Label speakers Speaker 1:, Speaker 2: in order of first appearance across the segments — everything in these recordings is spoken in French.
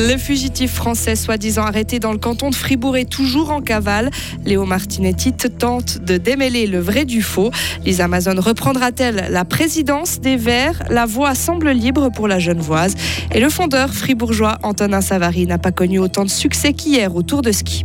Speaker 1: Le fugitif français soi-disant arrêté dans le canton de Fribourg est toujours en cavale. Léo Martinetti tente de démêler le vrai du faux. Les Amazones reprendra-t-elle la présidence des Verts? La voie semble libre pour la Genevoise. Et le fondeur fribourgeois Antonin Savary n'a pas connu autant de succès qu'hier au Tour de ski.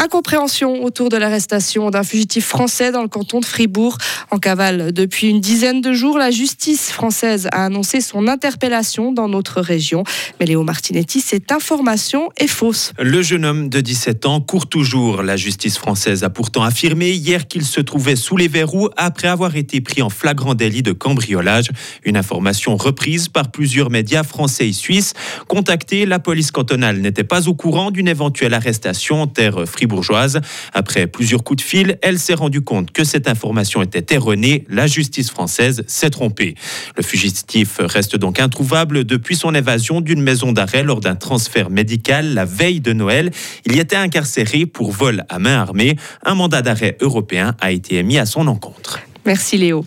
Speaker 1: Incompréhension autour de l'arrestation d'un fugitif français dans le canton de Fribourg. En cavale depuis une dizaine de jours, la justice française a annoncé son interpellation dans notre région. Mais Léo Martinetti, cette information est fausse.
Speaker 2: Le jeune homme de 17 ans court toujours. La justice française a pourtant affirmé hier qu'il se trouvait sous les verrous après avoir été pris en flagrant délit de cambriolage. Une information reprise par plusieurs médias français et suisses. Contacté, la police cantonale n'était pas au courant d'une éventuelle arrestation en terre fribourgeoise bourgeoise. Après plusieurs coups de fil, elle s'est rendue compte que cette information était erronée. La justice française s'est trompée. Le fugitif reste donc introuvable depuis son évasion d'une maison d'arrêt lors d'un transfert médical la veille de Noël. Il y était incarcéré pour vol à main armée. Un mandat d'arrêt européen a été émis à son encontre.
Speaker 1: Merci Léo.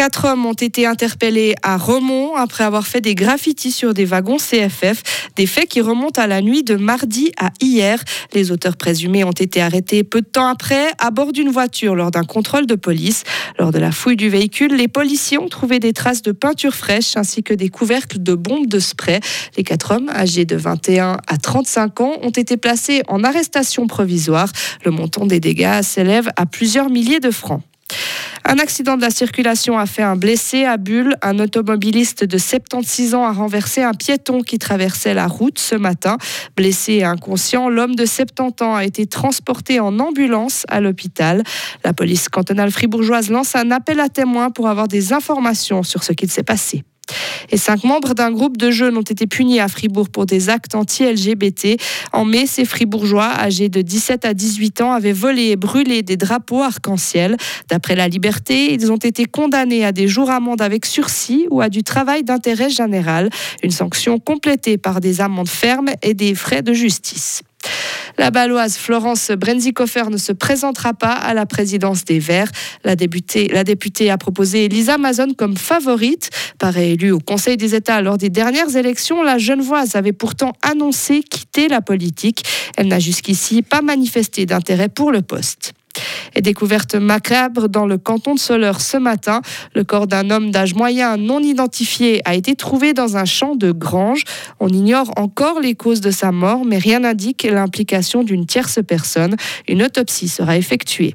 Speaker 1: Quatre hommes ont été interpellés à Romont après avoir fait des graffitis sur des wagons CFF, des faits qui remontent à la nuit de mardi à hier. Les auteurs présumés ont été arrêtés peu de temps après à bord d'une voiture lors d'un contrôle de police. Lors de la fouille du véhicule, les policiers ont trouvé des traces de peinture fraîche ainsi que des couvercles de bombes de spray. Les quatre hommes, âgés de 21 à 35 ans, ont été placés en arrestation provisoire. Le montant des dégâts s'élève à plusieurs milliers de francs. Un accident de la circulation a fait un blessé à Bulle. Un automobiliste de 76 ans a renversé un piéton qui traversait la route ce matin. Blessé et inconscient, l'homme de 70 ans a été transporté en ambulance à l'hôpital. La police cantonale fribourgeoise lance un appel à témoins pour avoir des informations sur ce qu'il s'est passé. Et cinq membres d'un groupe de jeunes ont été punis à Fribourg pour des actes anti-LGBT. En mai, ces fribourgeois, âgés de 17 à 18 ans, avaient volé et brûlé des drapeaux arc-en-ciel. D'après la Liberté, ils ont été condamnés à des jours amende avec sursis ou à du travail d'intérêt général, une sanction complétée par des amendes fermes et des frais de justice. La baloise Florence Brenzikofer ne se présentera pas à la présidence des Verts. La députée, a proposé Elisa Amazon comme favorite. Par élue au Conseil des États lors des dernières élections, la Genevoise avait pourtant annoncé quitter la politique. Elle n'a jusqu'ici pas manifesté d'intérêt pour le poste. Et découverte macabre dans le canton de Soleure ce matin. Le corps d'un homme d'âge moyen non identifié a été trouvé dans un champ de grange. On ignore encore les causes de sa mort, mais rien n'indique l'implication d'une tierce personne. Une autopsie sera effectuée.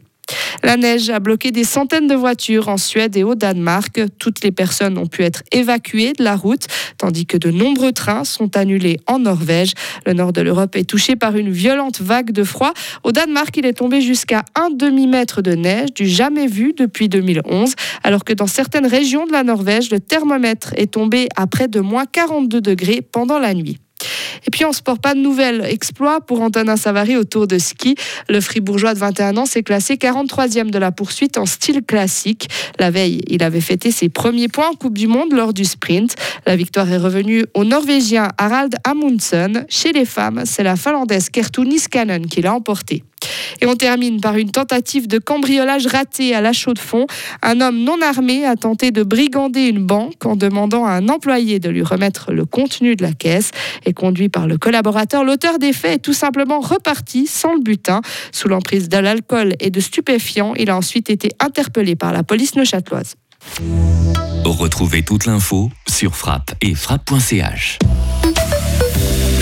Speaker 1: La neige a bloqué des centaines de voitures en Suède et au Danemark. Toutes les personnes ont pu être évacuées de la route, tandis que de nombreux trains sont annulés en Norvège. Le nord de l'Europe est touché par une violente vague de froid. Au Danemark, il est tombé jusqu'à un demi-mètre de neige, du jamais vu depuis 2011, alors que dans certaines régions de la Norvège, le thermomètre est tombé à près de moins 42 degrés pendant la nuit. Puis en sport, pas de nouvelles exploits pour Antonin Savary au Tour de ski. Le Fribourgeois de 21 ans s'est classé 43e de la poursuite en style classique. La veille, il avait fêté ses premiers points en Coupe du Monde lors du sprint. La victoire est revenue au Norvégien Harald Amundsen. Chez les femmes, c'est la Finlandaise Kertu Niskanen qui l'a emporté. Et on termine par une tentative de cambriolage ratée à la chaux de fond. Un homme non armé a tenté de brigander une banque en demandant à un employé de lui remettre le contenu de la caisse. Et conduit par le collaborateur, l'auteur des faits est tout simplement reparti sans le butin. Sous l'emprise de l'alcool et de stupéfiants, il a ensuite été interpellé par la police neuchâteloise.
Speaker 3: Retrouvez toute l'info sur frappe et frappe.ch.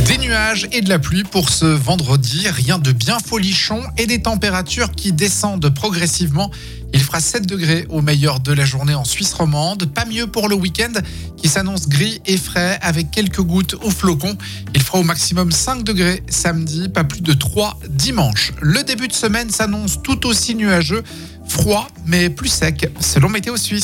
Speaker 4: Des nuages et de la pluie pour ce vendredi, rien de bien folichon et des températures qui descendent progressivement. Il fera 7 degrés au meilleur de la journée en Suisse romande. Pas mieux pour le week-end qui s'annonce gris et frais avec quelques gouttes au flocon. Il fera au maximum 5 degrés samedi, pas plus de 3 dimanche. Le début de semaine s'annonce tout aussi nuageux, froid mais plus sec selon Météo Suisse.